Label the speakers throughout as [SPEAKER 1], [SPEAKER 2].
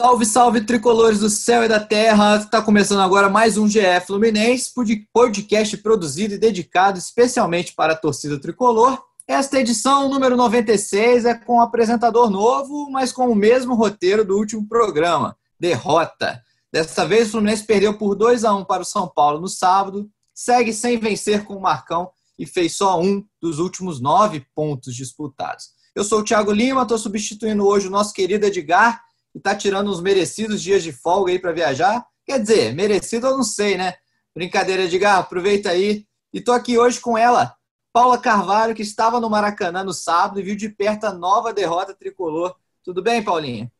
[SPEAKER 1] Salve, salve, tricolores do céu e da terra! Está começando agora mais um GE Fluminense, podcast produzido e dedicado especialmente para a torcida tricolor. Esta edição, número 96, é com um apresentador novo, mas com o mesmo roteiro do último programa: derrota. Desta vez, o Fluminense perdeu por 2 a 1 para o São Paulo no sábado, segue sem vencer com o Marcão e fez só um dos últimos nove pontos disputados. Eu sou o Thiago Lima, estou substituindo hoje o nosso querido Edgar e está tirando uns merecidos dias de folga aí para viajar. Quer dizer, merecido eu não sei, né? Brincadeira, Edgar, aproveita aí. E estou aqui hoje com ela, Paula Carvalho, que estava no Maracanã no sábado e viu de perto a nova derrota tricolor. Tudo bem, Paulinha?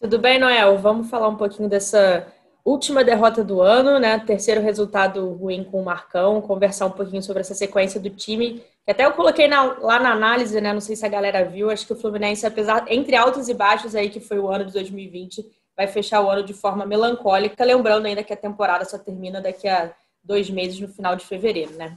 [SPEAKER 2] Tudo bem, Noel? Vamos falar um pouquinho dessa última derrota do ano, né? Terceiro resultado ruim com o Marcão, conversar um pouquinho sobre essa sequência do time. Até eu coloquei na, lá na análise, né? Não sei se a galera viu, acho que o Fluminense, apesar entre altos e baixos aí que foi o ano de 2020, vai fechar o ano de forma melancólica, lembrando ainda que a temporada só termina daqui a dois meses no final de fevereiro, né?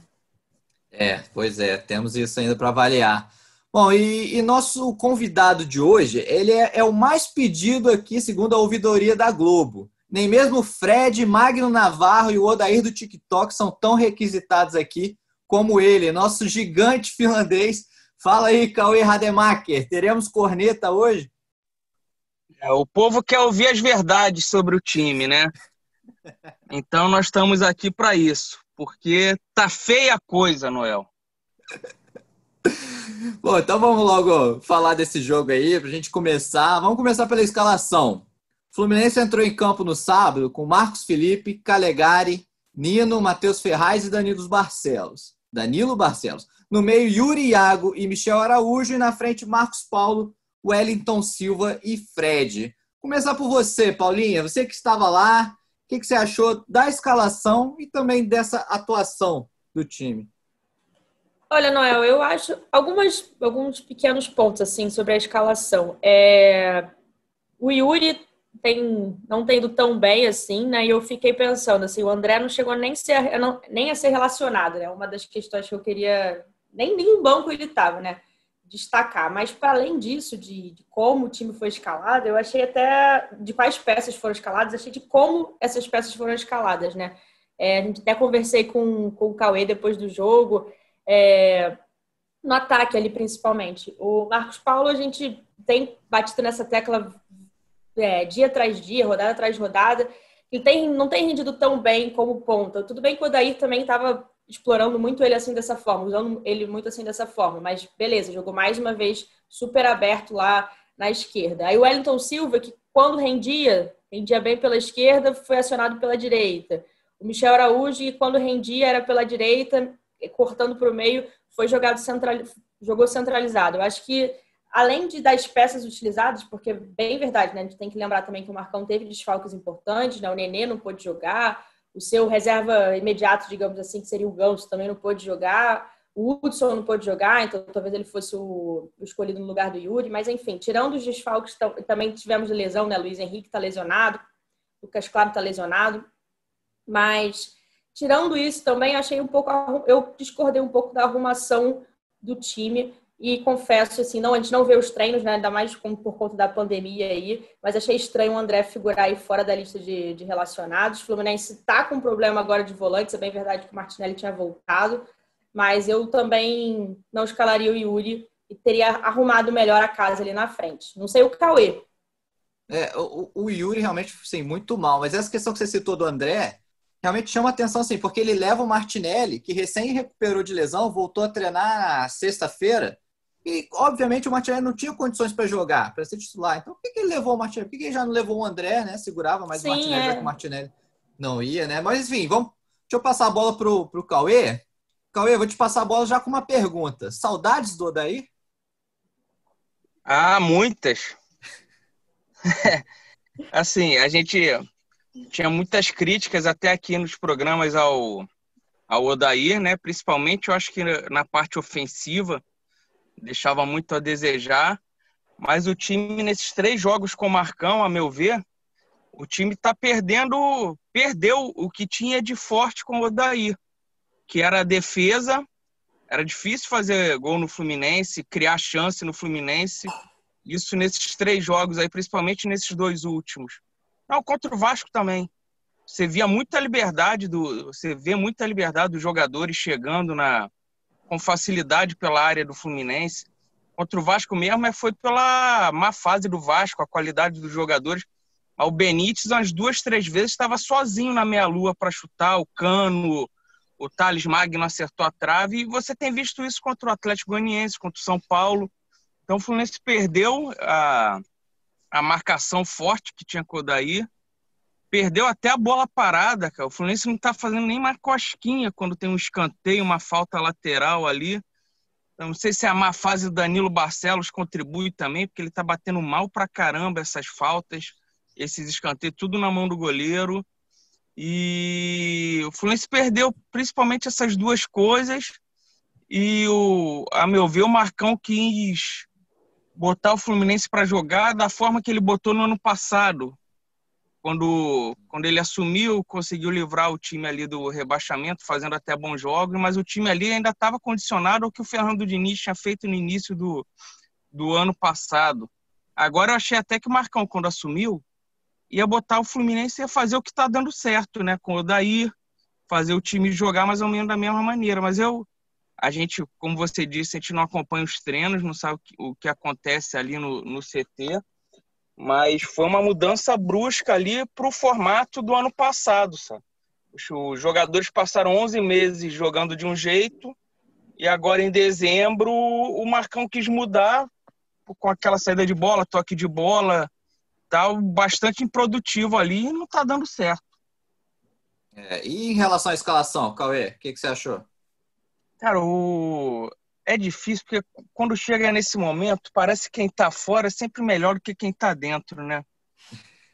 [SPEAKER 1] É, pois é, temos isso ainda para avaliar. Bom, e, e, nosso convidado de hoje, ele é, é, o mais pedido aqui, segundo a ouvidoria da Globo. Nem mesmo Fred, Magno Navarro e o Odair do TikTok são tão requisitados aqui como ele, nosso gigante finlandês. Fala aí, Cauê Rademacher, teremos corneta hoje?
[SPEAKER 3] É, o povo quer ouvir as verdades sobre o time, né? Então nós estamos aqui para isso, porque tá feia a coisa, Noel.
[SPEAKER 1] Bom, então vamos logo falar desse jogo aí, para a gente começar. Vamos começar pela escalação. Fluminense entrou em campo no sábado com Marcos Felipe, Calegari, Nino, Matheus Ferraz e Danilo Barcelos. Danilo Barcelos. No meio, Yuri Iago e Michel Araújo. E na frente, Marcos Paulo, Wellington Silva e Fred. Começar por você, Paulinha. Você que estava lá, o que você achou da escalação e também dessa atuação do time?
[SPEAKER 2] Olha, Noel, eu acho algumas, alguns pequenos pontos assim sobre a escalação. É... O Yuri tem, não tem ido tão bem assim, né? E eu fiquei pensando assim, o André não chegou nem, ser, não, nem a ser relacionado, né? Uma das questões que eu queria nem nenhum banco ele estava, né? Destacar. Mas para além disso, de, de, como o time foi escalado, eu achei até de quais peças foram escaladas, achei de como essas peças foram escaladas, né? É, a gente até conversei com, com o Cauê depois do jogo é, no ataque ali principalmente. O Marcos Paulo, a gente tem batido nessa tecla é, dia atrás dia, rodada atrás rodada. Ele tem, não tem rendido tão bem como ponta. Tudo bem que o Odair também estava explorando muito ele assim dessa forma, usando ele muito assim dessa forma, mas beleza, jogou mais uma vez super aberto lá na esquerda. Aí o Wellington Silva, que quando rendia, rendia bem pela esquerda, foi acionado pela direita. O Michel Araújo, que quando rendia era pela direita, cortando para o meio, foi jogado central, jogou centralizado. Eu acho que, além de das peças utilizadas, porque bem verdade, né? A gente tem que lembrar também que o Marcão teve desfalques importantes, né? O Nenê não pôde jogar, o seu reserva imediato, digamos assim, que seria o Ganso, também não pôde jogar. O Hudson não pôde jogar, então talvez ele fosse o, o escolhido no lugar do Yuri. Mas, enfim, tirando os desfalques, também tivemos lesão, né? Luiz Henrique está lesionado, Lucas Claro está lesionado. Mas Tirando isso, também achei um pouco. Eu discordei um pouco da arrumação do time. E confesso, assim, não, a gente não vê os treinos, né? Ainda mais por conta da pandemia aí. Mas achei estranho o André figurar aí fora da lista de, de relacionados. O Fluminense está com problema agora de volantes. É bem verdade que o Martinelli tinha voltado. Mas eu também não escalaria o Yuri e teria arrumado melhor a casa ali na frente. Não sei o Cauê.
[SPEAKER 1] É, o, o Yuri realmente, sim, muito mal. Mas essa questão que você citou do André, realmente chama atenção, assim, porque ele leva o Martinelli, que recém recuperou de lesão, voltou a treinar sexta-feira, e obviamente o Martinelli não tinha condições para jogar, para ser titular. Então, por que, que, ele levou o Martinelli? Por que, que, ele já não levou o André, né? Segurava mais Sim, o Martinelli, é. já que o Martinelli não ia, né? Mas enfim, vamos. Deixa eu passar a bola pro, pro Cauê. Cauê, eu vou te passar a bola já com uma pergunta. Saudades do Odair?
[SPEAKER 3] Ah, muitas. assim, a gente tinha muitas críticas até aqui nos programas ao, ao Odair, né? Principalmente, eu acho que na parte ofensiva deixava muito a desejar. Mas o time nesses três jogos com o Marcão, a meu ver, o time está perdendo, perdeu o que tinha de forte com o Odair, que era a defesa. Era difícil fazer gol no Fluminense, criar chance no Fluminense. Isso nesses três jogos aí, principalmente nesses dois últimos. Não, contra o Vasco também. Você via muita liberdade do, você vê muita liberdade dos jogadores chegando na com facilidade pela área do Fluminense. Contra o Vasco mesmo foi pela má fase do Vasco, a qualidade dos jogadores. O Benítez, umas duas, três vezes, estava sozinho na meia-lua para chutar. O Cano, o Thales Magno acertou a trave. E você tem visto isso contra o Atlético Goianiense, contra o São Paulo. Então o Fluminense perdeu a, a marcação forte que tinha com o Daí. Perdeu até a bola parada, cara. O Fluminense não está fazendo nem mais cosquinha quando tem um escanteio, uma falta lateral ali. Eu não sei se a má fase do Danilo Barcelos contribui também, porque ele está batendo mal pra caramba essas faltas, esses escanteios, tudo na mão do goleiro. E o Fluminense perdeu principalmente essas duas coisas. E, o, a meu ver, o Marcão quis botar o Fluminense para jogar da forma que ele botou no ano passado. Quando, quando ele assumiu, conseguiu livrar o time ali do rebaixamento, fazendo até bons jogos, mas o time ali ainda estava condicionado ao que o Fernando Diniz tinha feito no início do, do ano passado. Agora eu achei até que o Marcão, quando assumiu, ia botar o Fluminense e ia fazer o que está dando certo, né? Com o Daí, fazer o time jogar mais ou menos da mesma maneira. Mas eu, a gente, como você disse, a gente não acompanha os treinos, não sabe o que, o que acontece ali no, no CT, mas foi uma mudança brusca ali para o formato do ano passado, sabe? Os jogadores passaram 11 meses jogando de um jeito e agora em dezembro o Marcão quis mudar com aquela saída de bola, toque de bola, tal, bastante improdutivo ali e não está dando certo.
[SPEAKER 1] É, e em relação à escalação, Cauê, o que, que você achou?
[SPEAKER 3] Cara, o... é difícil porque quando chega nesse momento, parece que quem tá fora é sempre melhor do que quem tá dentro, né?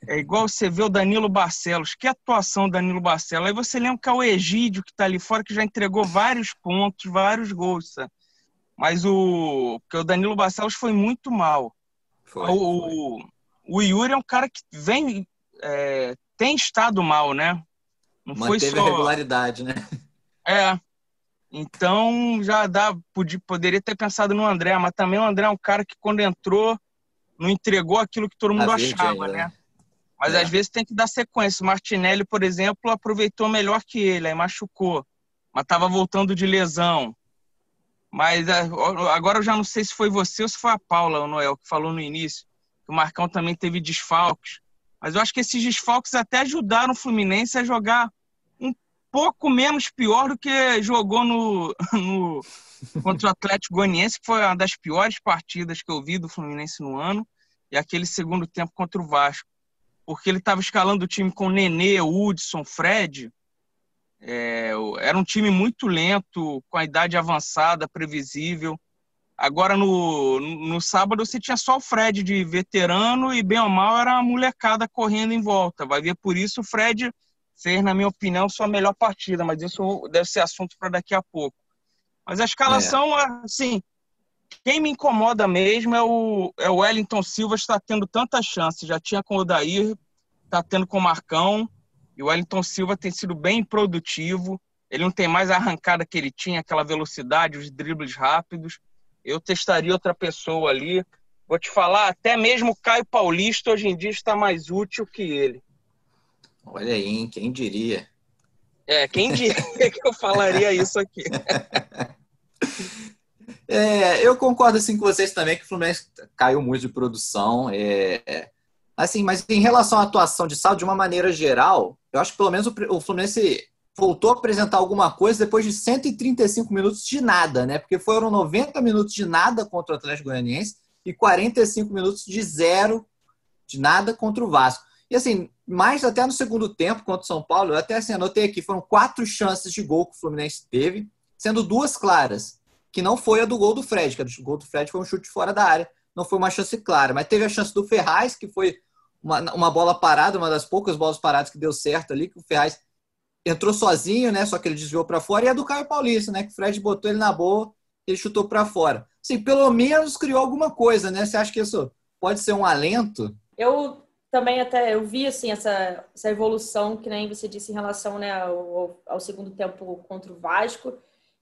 [SPEAKER 3] É igual você vê o Danilo Barcelos. Que atuação Danilo Barcelos. Aí você lembra que é o Egídio que tá ali fora, que já entregou vários pontos, vários gols, sabe? Mas o... Porque o Danilo Barcelos foi muito mal. Foi, o... Foi. o Yuri é um cara que vem... É... tem estado mal, né?
[SPEAKER 1] Não Manteve foi só... a regularidade, né?
[SPEAKER 3] É, então já dá, podia, poderia ter pensado no André, mas também o André é um cara que quando entrou não entregou aquilo que todo mundo achava, ainda. né? né? Mas é. às vezes tem que dar sequência. O Martinelli, por exemplo, aproveitou melhor que ele, aí machucou, mas estava voltando de lesão. Mas é, agora eu já não sei se foi você ou se foi a Paula, o Noel, que falou no início, que o Marcão também teve desfalques. Mas eu acho que esses desfalques até ajudaram o Fluminense a jogar pouco menos pior do que jogou no, no contra o Atlético Goianiense, que foi uma das piores partidas que eu vi do Fluminense no ano, e aquele segundo tempo contra o Vasco. Porque ele estava escalando o time com Nenê, Hudson, Fred. É, era um time muito lento, com a idade avançada, previsível. Agora, no, no sábado, você tinha só o Fred de veterano e, bem ou mal, era a molecada correndo em volta. Vai ver por isso o Fred fez, na minha opinião, sua melhor partida, mas isso deve ser assunto para daqui a pouco. Mas a escalação, é. assim, quem me incomoda mesmo é o, é o Wellington Silva, está tendo tantas chances. Já tinha com o Dair, está tendo com o Marcão, e o Wellington Silva tem sido bem produtivo. Ele não tem mais a arrancada que ele tinha, aquela velocidade, os dribles rápidos. Eu testaria outra pessoa ali. Vou te falar, até mesmo o Caio Paulista hoje em dia está mais útil que ele.
[SPEAKER 1] Olha aí, hein? quem diria?
[SPEAKER 3] É, quem diria que eu falaria isso aqui?
[SPEAKER 1] É, eu concordo assim com vocês também que o Fluminense caiu muito de produção. É, assim, mas em relação à atuação de saldo, de uma maneira geral, eu acho que pelo menos o Fluminense voltou a apresentar alguma coisa depois de 135 minutos de nada, né? Porque foram 90 minutos de nada contra o Atlético Goianiense e 45 minutos de zero de nada contra o Vasco. E assim, mais até no segundo tempo contra o São Paulo, eu até assim, anotei aqui, foram quatro chances de gol que o Fluminense teve, sendo duas claras, que não foi a do gol do Fred, que a do gol do Fred foi um chute fora da área, não foi uma chance clara, mas teve a chance do Ferraz, que foi uma, uma bola parada, uma das poucas bolas paradas que deu certo ali, que o Ferraz entrou sozinho, né? Só que ele desviou para fora, e a do Caio Paulista, né? Que o Fred botou ele na boa, ele chutou para fora. Sim, pelo menos criou alguma coisa, né? Você acha que isso pode ser um alento?
[SPEAKER 2] Eu também até eu vi assim essa, essa evolução que nem você disse em relação né, ao, ao segundo tempo contra o Vasco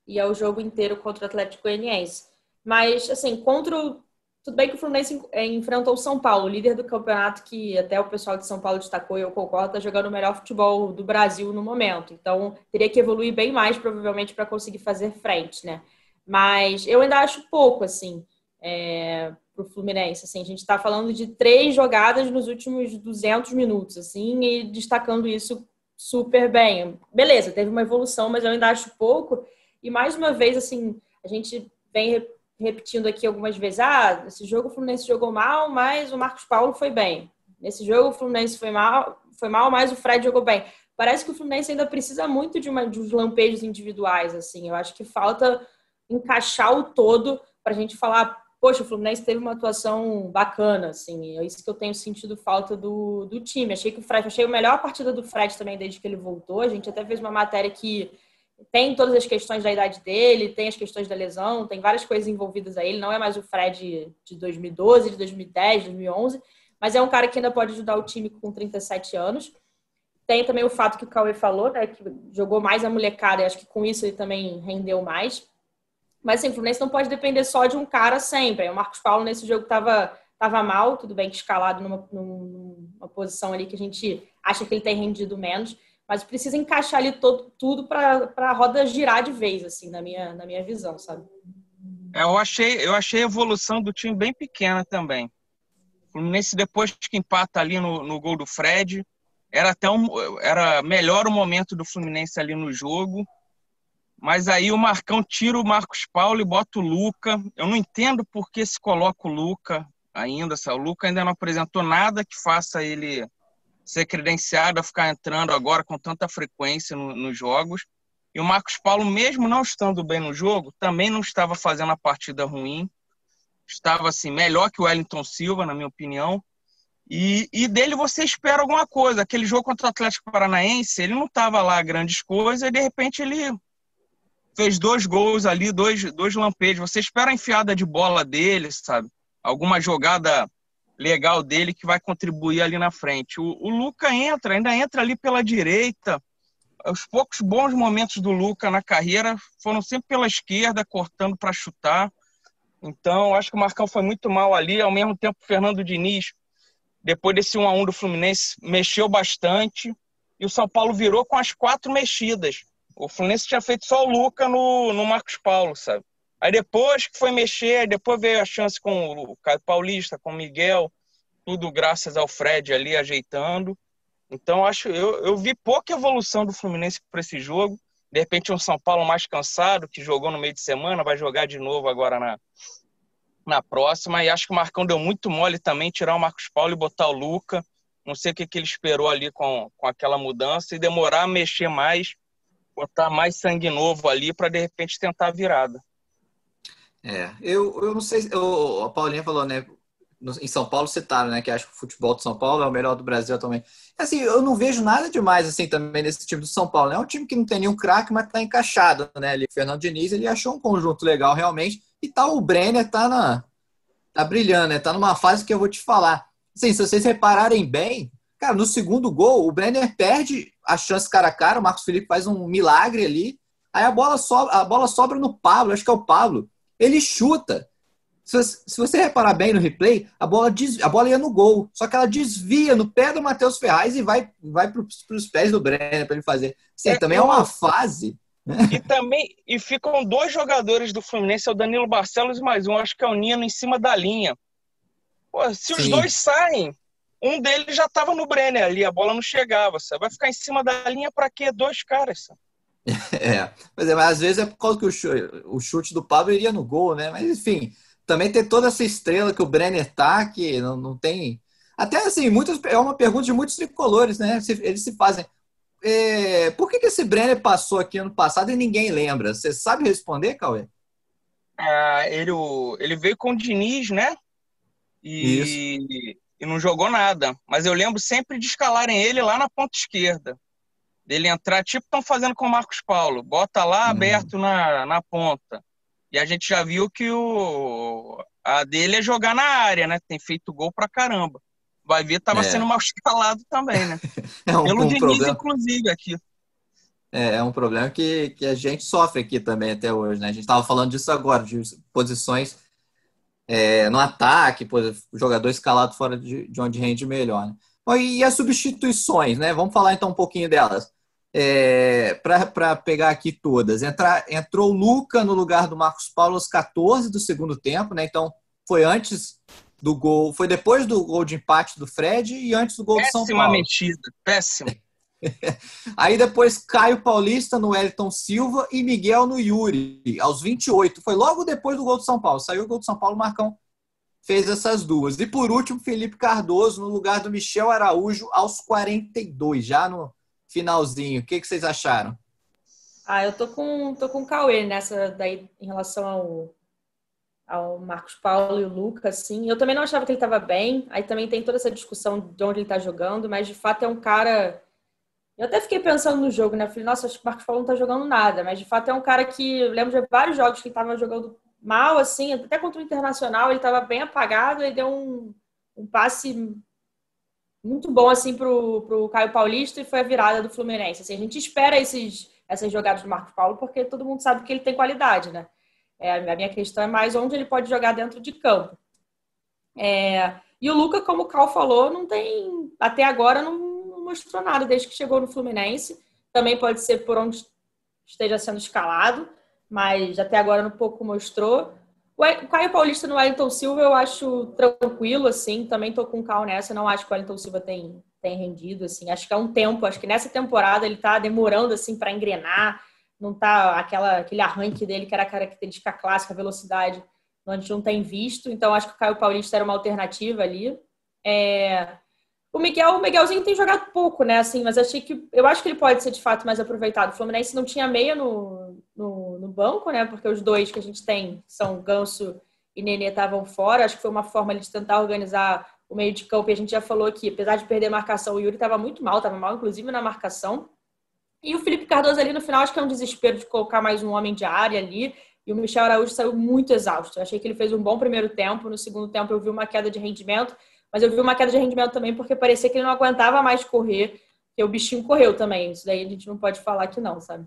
[SPEAKER 2] e ao jogo inteiro contra o Atlético Goianiense. Mas assim, contra o tudo bem que o Fluminense é, enfrentou o São Paulo, líder do campeonato, que até o pessoal de São Paulo destacou e eu concordo, está jogando o melhor futebol do Brasil no momento. Então, teria que evoluir bem mais, provavelmente, para conseguir fazer frente, né? Mas eu ainda acho pouco, assim, é, para o Fluminense. Assim, a gente está falando de três jogadas nos últimos 200 minutos, assim, e destacando isso super bem. Beleza, teve uma evolução, mas eu ainda acho pouco. E mais uma vez, assim, a gente vem repetindo aqui algumas vezes, ah, esse jogo o Fluminense jogou mal, mas o Marcos Paulo foi bem. Nesse jogo o Fluminense foi mal, foi mal, mas o Fred jogou bem. Parece que o Fluminense ainda precisa muito de, uma, de uns lampejos individuais, assim. Eu acho que falta encaixar o todo para a gente falar, poxa, o Fluminense teve uma atuação bacana, assim. É isso que eu tenho sentido falta do, do time. Achei que o Fred, achei a melhor partida do Fred também desde que ele voltou. A gente até fez uma matéria que tem todas as questões da idade dele, tem as questões da lesão, tem várias coisas envolvidas aí. Ele não é mais o Fred de 2012, de 2010, 2011, mas é um cara que ainda pode ajudar o time com 37 anos. Tem também o fato que o Cauê falou, né, que jogou mais a molecada, e acho que com isso ele também rendeu mais. Mas assim, o Fluminense não pode depender só de um cara sempre. O Marcos Paulo nesse jogo estava tava mal, tudo bem que escalado numa, numa posição ali que a gente acha que ele tem rendido menos mas precisa encaixar ali todo, tudo para a roda girar de vez, assim, na minha, na minha visão, sabe?
[SPEAKER 3] É, eu achei, eu achei a evolução do time bem pequena também. O Fluminense, depois que empata ali no, no gol do Fred, era até um, era melhor o momento do Fluminense ali no jogo. Mas aí o Marcão tira o Marcos Paulo e bota o Luca. Eu não entendo por que se coloca o Luca ainda. O Luca ainda não apresentou nada que faça ele ser credenciado a ficar entrando agora com tanta frequência no, nos jogos. E o Marcos Paulo, mesmo não estando bem no jogo, também não estava fazendo a partida ruim. Estava assim melhor que o Wellington Silva, na minha opinião. E, e dele você espera alguma coisa. Aquele jogo contra o Atlético Paranaense, ele não estava lá grandes coisas e de repente ele fez dois gols ali, dois, dois lampejos. Você espera a enfiada de bola dele, sabe? Alguma jogada legal dele que vai contribuir ali na frente. O, o Luca entra, ainda entra ali pela direita. Os poucos bons momentos do Luca na carreira foram sempre pela esquerda, cortando para chutar. Então, acho que o Marcão foi muito mal ali. Ao mesmo tempo, o Fernando Diniz, depois desse 1 a 1 do Fluminense, mexeu bastante. E o São Paulo virou com as quatro mexidas. O Fluminense tinha feito só o Luca no, no Marcos Paulo, sabe? Aí depois que foi mexer, depois veio a chance com o Caio Paulista, com o Miguel, tudo graças ao Fred ali ajeitando. Então acho eu, eu vi pouca evolução do Fluminense para esse jogo. De repente um São Paulo mais cansado, que jogou no meio de semana, vai jogar de novo agora na, na próxima. E acho que o Marcão deu muito mole também tirar o Marcos Paulo e botar o Luca. Não sei o que, que ele esperou ali com, com aquela mudança e demorar a mexer mais, botar mais sangue novo ali para de repente tentar a virada.
[SPEAKER 1] É, eu, eu não sei, eu, a Paulinha falou, né? Em São Paulo citaram, né? Que acho que o futebol de São Paulo é o melhor do Brasil também. Assim, eu não vejo nada demais assim também nesse time do São Paulo. Né? É um time que não tem nenhum craque, mas tá encaixado, né? Ali, Fernando Diniz, ele achou um conjunto legal realmente. E tá o Brenner, tá na. tá brilhando, né? Tá numa fase que eu vou te falar. Assim, se vocês repararem bem, cara, no segundo gol, o Brenner perde a chance cara a cara, o Marcos Felipe faz um milagre ali. Aí a bola sobra, a bola sobra no Pablo, acho que é o Pablo ele chuta. Se, se você reparar bem no replay, a bola, des, a bola ia no gol. Só que ela desvia no pé do Matheus Ferraz e vai, vai para os pés do Brenner para ele fazer. Sim, é, também é uma fase.
[SPEAKER 3] Né? E também e ficam dois jogadores do Fluminense, é o Danilo Barcelos e mais um, acho que é o Nino, em cima da linha. Pô, se os dois saem, um deles já estava no Brenner ali, a bola não chegava. Você vai ficar em cima da linha para quê? Dois caras. Sabe?
[SPEAKER 1] É, mas, é, mas às vezes é por causa que o chute, o chute, do Pablo iria no gol, né? Mas enfim, também tem toda essa estrela que o Brenner tá, que não, não tem. Até assim, muitas, é uma pergunta de muitos tricolores, né? Eles se fazem. É, por que, que esse Brenner passou aqui ano passado e ninguém lembra? Você sabe responder, Cauê?
[SPEAKER 3] Ah, ele, ele veio com o Diniz, né? E, e não jogou nada. Mas eu lembro sempre de escalarem ele lá na ponta esquerda. Dele entrar, tipo estão fazendo com o Marcos Paulo. Bota lá uhum. aberto na, na ponta. E a gente já viu que o, a dele é jogar na área, né? Tem feito gol pra caramba. Vai ver, tava é. sendo mal escalado também, né?
[SPEAKER 1] é um,
[SPEAKER 3] Pelo
[SPEAKER 1] um
[SPEAKER 3] Diniz,
[SPEAKER 1] problema.
[SPEAKER 3] inclusive, aqui.
[SPEAKER 1] É, é um problema que, que a gente sofre aqui também até hoje, né? A gente estava falando disso agora, de posições é, no ataque, jogador escalado fora de, de onde rende melhor. Né? E as substituições, né? Vamos falar então um pouquinho delas. É, Para pegar aqui todas. Entrar, entrou o Luca no lugar do Marcos Paulo aos 14 do segundo tempo, né? Então foi antes do gol, foi depois do gol de empate do Fred e antes do gol
[SPEAKER 3] péssima
[SPEAKER 1] do São Paulo.
[SPEAKER 3] Péssima metida, péssima.
[SPEAKER 1] Aí depois Caio Paulista no Elton Silva e Miguel no Yuri, aos 28. Foi logo depois do gol do São Paulo. Saiu o gol do São Paulo, Marcão fez essas duas. E por último, Felipe Cardoso no lugar do Michel Araújo aos 42, já no finalzinho. O que, que vocês acharam?
[SPEAKER 2] Ah, eu tô com, tô com o Cauê nessa daí em relação ao, ao Marcos Paulo e o Lucas, assim. Eu também não achava que ele estava bem. Aí também tem toda essa discussão de onde ele está jogando, mas de fato é um cara eu até fiquei pensando no jogo, né? Falei, nossa, acho que o Marcos Paulo não tá jogando nada, mas de fato é um cara que eu lembro de vários jogos que ele tava jogando mal, assim, até contra o Internacional, ele tava bem apagado e deu um, um passe muito bom, assim, pro, pro Caio Paulista e foi a virada do Fluminense. Assim, a gente espera esses, essas jogadas do Marcos Paulo porque todo mundo sabe que ele tem qualidade, né? É, a minha questão é mais onde ele pode jogar dentro de campo. É, e o Luca, como o Cal falou, não tem, até agora, não mostrou nada desde que chegou no Fluminense. Também pode ser por onde esteja sendo escalado, mas até agora não pouco mostrou. O Caio Paulista no Wellington Silva eu acho tranquilo, assim, também tô com cal nessa, não acho que o Wellington Silva tem, tem rendido, assim, acho que é um tempo, acho que nessa temporada ele tá demorando, assim, para engrenar, não tá aquela, aquele arranque dele que era a característica clássica, velocidade, a gente não tem visto, então acho que o Caio Paulista era uma alternativa ali. É, o Miguel, o Miguelzinho tem jogado pouco, né? Assim, mas achei que eu acho que ele pode ser de fato mais aproveitado. O Fluminense não tinha meia no, no, no banco, né? Porque os dois que a gente tem são Ganso e Nenê estavam fora. Acho que foi uma forma de tentar organizar o meio de campo. E a gente já falou que, apesar de perder a marcação, o Yuri estava muito mal, estava mal, inclusive, na marcação. E o Felipe Cardoso ali no final, acho que é um desespero de colocar mais um homem de área ali. E o Michel Araújo saiu muito exausto. Achei que ele fez um bom primeiro tempo. No segundo tempo, eu vi uma queda de rendimento mas eu vi uma queda de rendimento também porque parecia que ele não aguentava mais correr, que o bichinho correu também. Isso daí a gente não pode falar que não, sabe?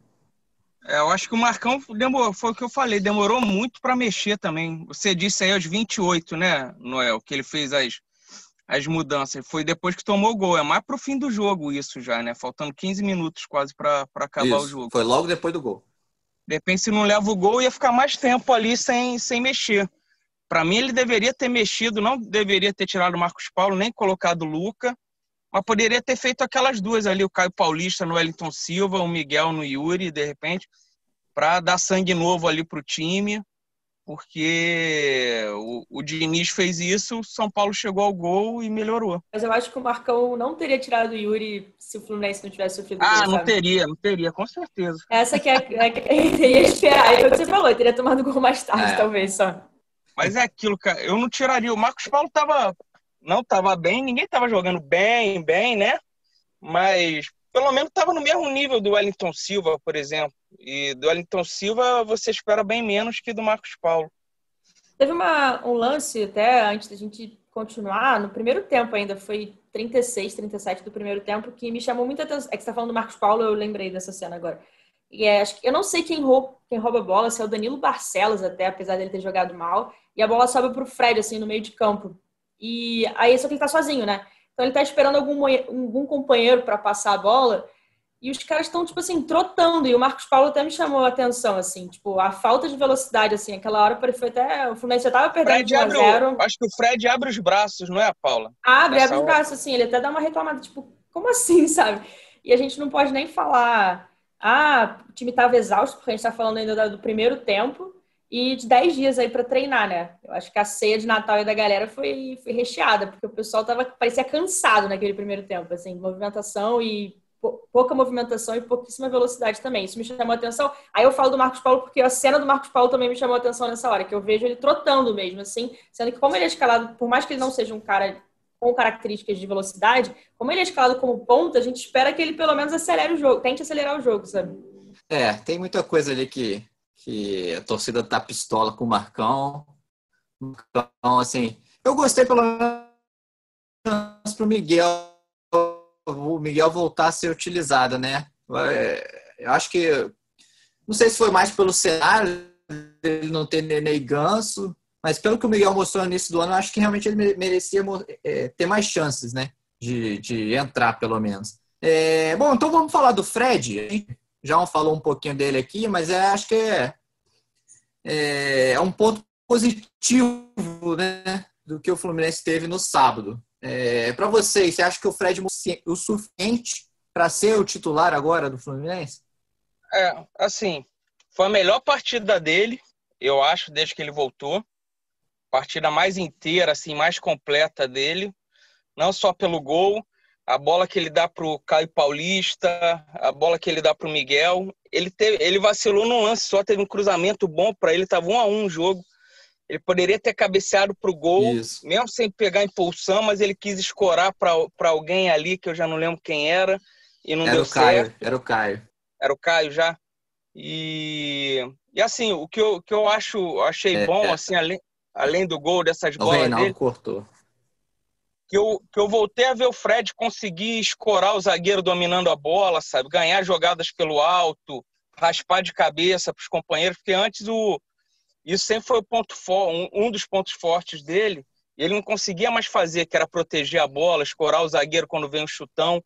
[SPEAKER 3] É, eu acho que o Marcão demorou, foi o que eu falei, demorou muito para mexer também. Você disse aí aos 28, né, Noel, que ele fez as, as mudanças. Foi depois que tomou o gol. É mais pro fim do jogo isso já, né? Faltando 15 minutos quase para acabar isso, o jogo.
[SPEAKER 1] Foi logo depois do gol.
[SPEAKER 3] De repente, se não leva o gol, ia ficar mais tempo ali sem, sem mexer. Para mim, ele deveria ter mexido, não deveria ter tirado o Marcos Paulo, nem colocado o Luca, mas poderia ter feito aquelas duas ali, o Caio Paulista no Wellington Silva, o Miguel no Yuri, de repente, para dar sangue novo ali para o time, porque o, o Diniz fez isso, o São Paulo chegou ao gol e melhorou.
[SPEAKER 2] Mas eu acho que o Marcão não teria tirado o Yuri se o Fluminense não tivesse sofrido
[SPEAKER 3] Ah,
[SPEAKER 2] gol,
[SPEAKER 3] não teria, não teria, com certeza.
[SPEAKER 2] Essa que é, é que a gente ia esperar. É o que você falou, teria tomado gol mais tarde,
[SPEAKER 1] É.
[SPEAKER 2] talvez, só.
[SPEAKER 3] Mas é aquilo, cara. Eu não tiraria. O Marcos Paulo tava, não tava bem, ninguém tava jogando bem, bem, né? Mas pelo menos tava no mesmo nível do Wellington Silva, por exemplo. E do Wellington Silva você espera bem menos que do Marcos Paulo.
[SPEAKER 2] Teve uma, um lance até antes da gente continuar, no primeiro tempo ainda, foi 36, 37 do primeiro tempo, que me chamou muita atenção. É que você tá falando do Marcos Paulo, eu lembrei dessa cena agora. E é, acho que, eu não sei quem rouba, quem rouba a bola, se é o Danilo Barcelos até, apesar dele ter jogado mal. E a bola sobe pro Fred, assim, no meio de campo. E aí, só que ele tá sozinho, né? Então ele tá esperando algum, algum companheiro para passar a bola. E os caras estão, tipo assim, trotando. E o Marcos Paulo até me chamou a atenção, assim, tipo, a falta de velocidade, assim, aquela hora foi até. O Fluminense já tava perdendo
[SPEAKER 3] Fred
[SPEAKER 2] de 1 a
[SPEAKER 3] abre,
[SPEAKER 2] 0
[SPEAKER 3] o- acho que o Fred abre os braços, não é, Paula?
[SPEAKER 2] Abre, abre os braços, assim, ele até dá uma reclamada, tipo, como assim, sabe? E a gente não pode nem falar, ah, o time tava exausto, porque a gente tá falando ainda da- do primeiro tempo, e de 10 dias aí para treinar, né? Eu acho que a ceia de Natal e da galera foi, foi recheada, porque o pessoal tava, parecia cansado naquele primeiro tempo, assim, movimentação e pou- pouca movimentação e pouquíssima velocidade também. Isso me chamou a atenção. Aí eu falo do Marcos Paulo porque a cena do Marcos Paulo também me chamou a atenção nessa hora, que eu vejo ele trotando mesmo, assim, sendo que como ele é escalado, por mais que ele não seja um cara com características de velocidade, como ele é escalado como ponta, a gente espera que ele pelo menos acelere o jogo, tente acelerar o jogo, sabe?
[SPEAKER 1] É, tem muita coisa ali que, que a torcida tá pistola com o Marcão. Então, assim, eu gostei pelo menos para o Miguel, o Miguel voltar a ser utilizado, né? É, eu acho que, não sei se foi mais pelo cenário, ele não ter Nenê Ganso, mas pelo que o Miguel mostrou no início do ano, eu acho que realmente ele merecia é, ter mais chances, né? De, de entrar, pelo menos. É, bom, então vamos falar do Fred. Já falou um pouquinho dele aqui, mas é, acho que é, é, é um ponto positivo, né? Do que o Fluminense teve no sábado. É, para vocês, você acha que o Fred é o suficiente para ser o titular agora do Fluminense?
[SPEAKER 3] É, assim, foi a melhor partida dele, eu acho, desde que ele voltou partida mais inteira, assim, mais completa dele, não só pelo gol, a bola que ele dá para o Caio Paulista, a bola que ele dá para o Miguel. Ele, teve, ele vacilou num lance só, teve um cruzamento bom para ele, estava um a um o jogo. Ele poderia ter cabeceado para o gol, Isso. mesmo sem pegar impulsão, mas ele quis escorar para alguém ali, que eu já não lembro quem era, e não
[SPEAKER 1] era
[SPEAKER 3] deu
[SPEAKER 1] o Caio,
[SPEAKER 3] certo.
[SPEAKER 1] Era o Caio.
[SPEAKER 3] Era o Caio já. E, e assim, o que eu, que eu acho, achei é, bom, é. assim, além, além do gol dessas bolas o Reinaldo dele,
[SPEAKER 1] cortou.
[SPEAKER 3] Que eu, que eu voltei a ver o Fred conseguir escorar o zagueiro dominando a bola, sabe? Ganhar jogadas pelo alto, raspar de cabeça para os companheiros, porque antes o isso sempre foi o ponto for, um, um dos pontos fortes dele. Ele não conseguia mais fazer, que era proteger a bola, escorar o zagueiro quando vem um chutão.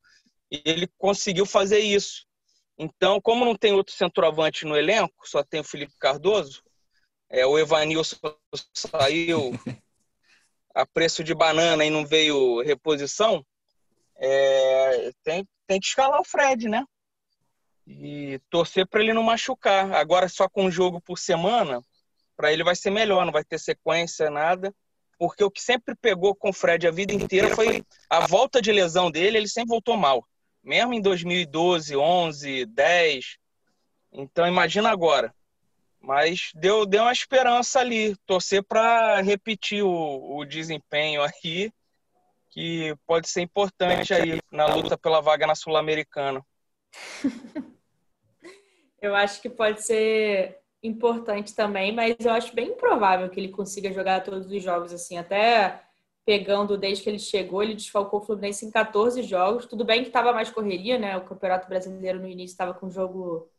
[SPEAKER 3] E ele conseguiu fazer isso. Então, como não tem outro centroavante no elenco, só tem o Felipe Cardoso, é, o Evanilson saiu a preço de banana e não veio reposição, é, tem, tem que escalar o Fred, né? E torcer para ele não machucar. Agora, só com um jogo por semana, para ele vai ser melhor, não vai ter sequência, nada. Porque o que sempre pegou com o Fred a vida inteira foi a volta de lesão dele, ele sempre voltou mal. Mesmo em 2012, 11, 10. Então, imagina agora. Mas deu, deu uma esperança ali, torcer para repetir o, o desempenho aí, que pode ser importante aí na luta pela vaga na Sul-Americana.
[SPEAKER 2] eu acho que pode ser importante também, mas eu acho bem improvável que ele consiga jogar todos os jogos assim, até pegando desde que ele chegou, ele desfalcou o Fluminense em 14 jogos. Tudo bem que estava mais correria, né? O Campeonato Brasileiro no início estava com jogo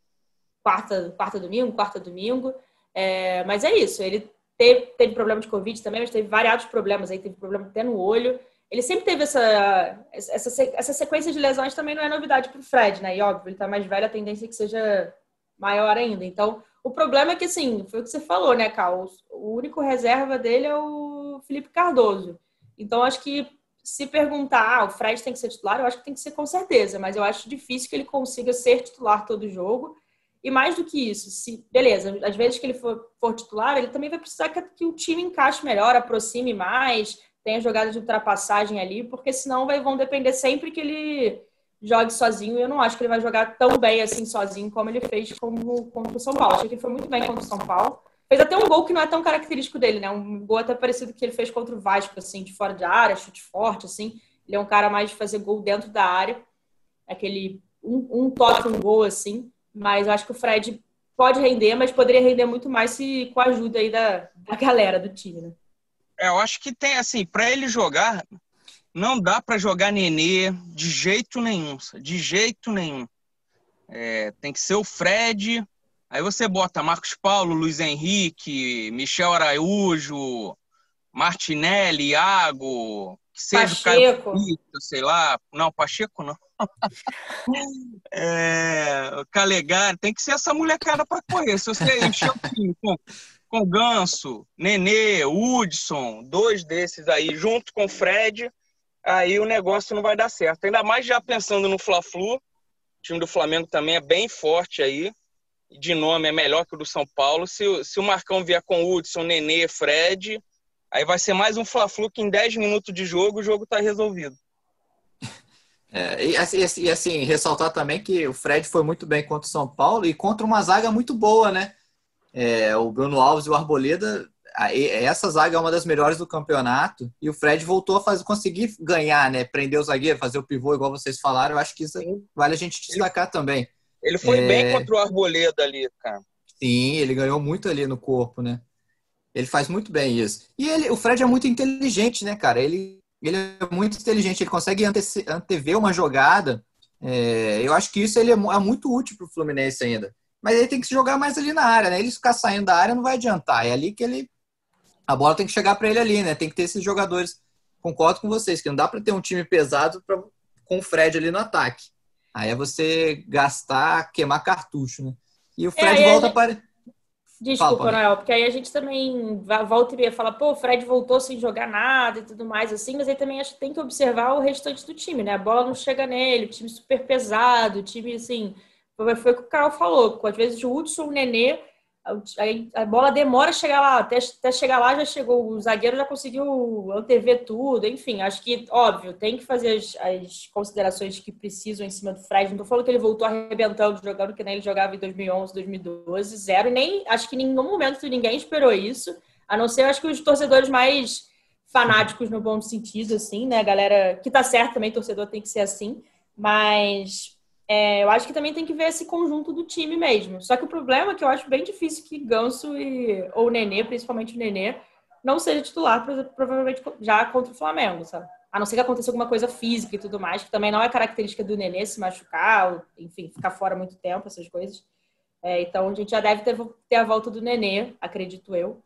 [SPEAKER 2] quarta, quarta domingo, quarta domingo. É, mas é isso, ele teve, teve problema de Covid também, mas teve variados problemas aí, teve problema até no olho. Ele sempre teve essa, essa, essa sequência de lesões também não é novidade para o Fred, né? E óbvio, ele está mais velho, a tendência é que seja maior ainda. Então, o problema é que, assim, foi o que você falou, né, Carl? O único reserva dele é o Felipe Cardoso. Então, acho que se perguntar, ah, o Fred tem que ser titular, eu acho que tem que ser com certeza, mas eu acho difícil que ele consiga ser titular todo jogo. E mais do que isso, se beleza, às vezes que ele for, for titular, ele também vai precisar que, que, o time encaixe melhor, aproxime mais, tenha jogada de ultrapassagem ali, porque senão vai, vão depender sempre que ele jogue sozinho. Eu não acho que ele vai jogar tão bem assim sozinho como ele fez como, contra o São Paulo. Achei que ele foi muito bem contra o São Paulo. Fez até um gol que não é tão característico dele, né? Um gol até parecido que ele fez contra o Vasco, assim, de fora de área, chute forte, assim. Ele é um cara mais de fazer gol dentro da área. Aquele um, um toque, um gol, assim. Mas eu acho que o Fred pode render, mas poderia render muito mais se com a ajuda aí da, da galera do time, né?
[SPEAKER 3] É, eu acho que tem, assim, para ele jogar, não dá para jogar Nenê de jeito nenhum, de jeito nenhum. É, tem que ser o Fred, aí você bota Marcos Paulo, Luiz Henrique, Michel Araújo, Martinelli, Iago, que seja
[SPEAKER 2] Pacheco.
[SPEAKER 3] o Caio sei lá. Não, Pacheco não. É, tem que ser essa molecada para correr. Se você encher o time com, com Ganso, Nenê, Hudson, dois desses aí, junto com o Fred, aí o negócio não vai dar certo. Ainda mais já pensando no Fla-Flu, o time do Flamengo também é bem forte aí, de nome é melhor que o do São Paulo. Se, se o Marcão vier com Hudson, Nenê, Fred, aí vai ser mais um Fla-Flu que em 10 minutos de jogo o jogo está resolvido.
[SPEAKER 1] É, e, assim, e, assim, ressaltar também que o Fred foi muito bem contra o São Paulo e contra uma zaga muito boa, né? É, o Bruno Alves e o Arboleda essa zaga é uma das melhores do campeonato e o Fred voltou a fazer, conseguir ganhar, né? Prender o zagueiro, fazer o pivô, igual vocês falaram. Eu acho que isso vale a gente destacar
[SPEAKER 3] ele,
[SPEAKER 1] também.
[SPEAKER 3] Ele foi é... bem contra o Arboleda ali, cara.
[SPEAKER 1] Sim, ele ganhou muito ali no corpo, né? Ele faz muito bem isso. E ele, o Fred é muito inteligente, né, cara? Ele, ele é muito inteligente, ele consegue ante, antever uma jogada. É, eu acho que isso ele é, é muito útil para o Fluminense ainda. Mas ele tem que se jogar mais ali na área, né? Ele ficar saindo da área não vai adiantar. É ali que ele. A bola tem que chegar para ele ali, né? Tem que ter esses jogadores. Concordo com vocês, que não dá para ter um time pesado pra, com o Fred ali no ataque. Aí é você gastar, queimar cartucho, né? E o Fred é, volta para.
[SPEAKER 2] Desculpa, Noel, porque aí a gente também volta e meia fala, pô, o Fred voltou sem jogar nada e tudo mais, assim, mas aí também acho que tem que observar o restante do time, né? A bola não chega nele, o time super pesado, o time, assim, foi, foi o que o Carl falou, às vezes o Hudson, o Nenê a, bola demora a chegar lá, até, até chegar lá já chegou, o zagueiro já conseguiu antever tudo, enfim, acho que, óbvio, tem que fazer as, as considerações que precisam em cima do Fred, não tô falando que ele voltou arrebentando, jogando que nem ele jogava em 2011, 2012, zero, nem, acho que em nenhum momento ninguém esperou isso, a não ser, acho que os torcedores mais fanáticos no bom sentido, assim, né, galera, que tá certo também, torcedor tem que ser assim, mas é, eu acho que também tem que ver esse conjunto do time mesmo. Só que o problema é que eu acho bem difícil que Ganso e, ou Nenê, principalmente o Nenê, não seja titular provavelmente já contra o Flamengo, sabe? A não ser que aconteça alguma coisa física e tudo mais, que também não é característica do Nenê se machucar, ou, enfim, ficar fora muito tempo, essas coisas. É, então a gente já deve ter, ter a volta do Nenê, acredito eu.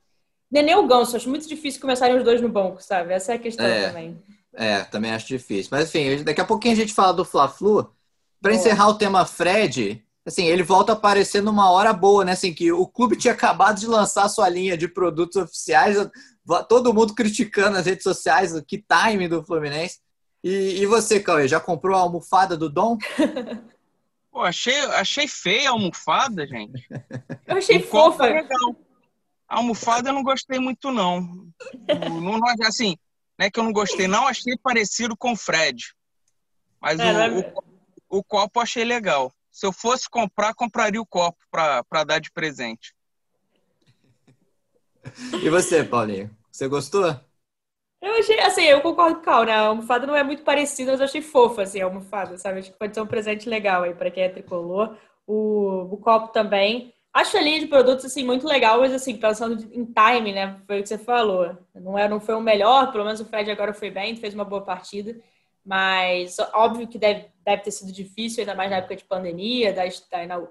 [SPEAKER 2] Nenê ou Ganso, acho muito difícil começarem os dois no banco, sabe? Essa é a questão é, também.
[SPEAKER 1] É, também acho difícil. Mas enfim, daqui a pouquinho a gente fala do Fla-Flu. Para encerrar o tema Fred, assim, ele volta a aparecer numa hora boa, né? Assim, que o clube tinha acabado de lançar sua linha de produtos oficiais, todo mundo criticando nas redes sociais o que time do Fluminense. E, e você, Cauê, já comprou a almofada do Dom?
[SPEAKER 3] Pô, achei, achei feia a almofada, gente.
[SPEAKER 2] Eu achei fofa. legal.
[SPEAKER 3] A almofada eu não gostei muito, não. não, não assim, não é que eu não gostei, não. Achei parecido com o Fred. Mas é, o, é... o, o copo achei legal. Se eu fosse comprar, compraria o copo para dar de presente.
[SPEAKER 1] E você, Paulinho? Você gostou?
[SPEAKER 2] Eu achei, assim, eu concordo com o Cal, né? A almofada não é muito parecida, mas eu achei fofa, assim, a almofada, sabe? Acho que pode ser um presente legal aí para quem é tricolor. O, o copo também. Acho a linha de produtos, assim, muito legal, mas, assim, pensando em time, né? Foi o que você falou. Não, é, não foi o melhor, pelo menos o Fred agora foi bem, fez uma boa partida. Mas óbvio que deve, deve ter sido difícil, ainda mais na época de pandemia, da,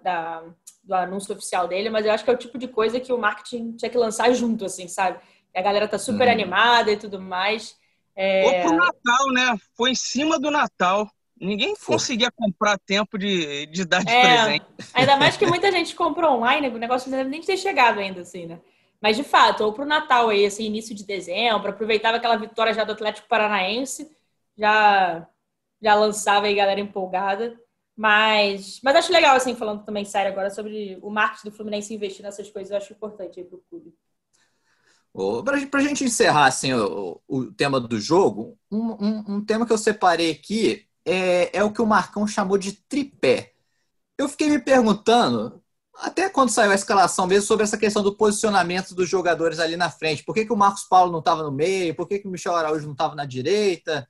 [SPEAKER 2] da, do anúncio oficial dele, mas eu acho que é o tipo de coisa que o marketing tinha que lançar junto, assim, sabe? A galera tá super hum. animada e tudo mais.
[SPEAKER 3] É... Ou pro Natal, né? Foi em cima do Natal. Ninguém conseguia comprar tempo de, de dar de é, presente.
[SPEAKER 2] Ainda mais que muita gente comprou online, o negócio não deve nem ter chegado ainda, assim, né? Mas, de fato, ou pro Natal aí, assim, início de dezembro, aproveitava aquela vitória já do Atlético Paranaense já já lançava aí galera empolgada. Mas, mas acho legal, assim, falando também sério agora sobre o marketing do Fluminense investir nessas coisas, eu acho importante aí para o clube.
[SPEAKER 1] Para a gente encerrar assim, o, o, tema do jogo, um, um, um, tema que eu separei aqui é, é o que o Marcão chamou de tripé. Eu fiquei me perguntando, até quando saiu a escalação mesmo, sobre essa questão do posicionamento dos jogadores ali na frente. Por que, que o Marcos Paulo não estava no meio? Por que, que o Michel Araújo não estava na direita?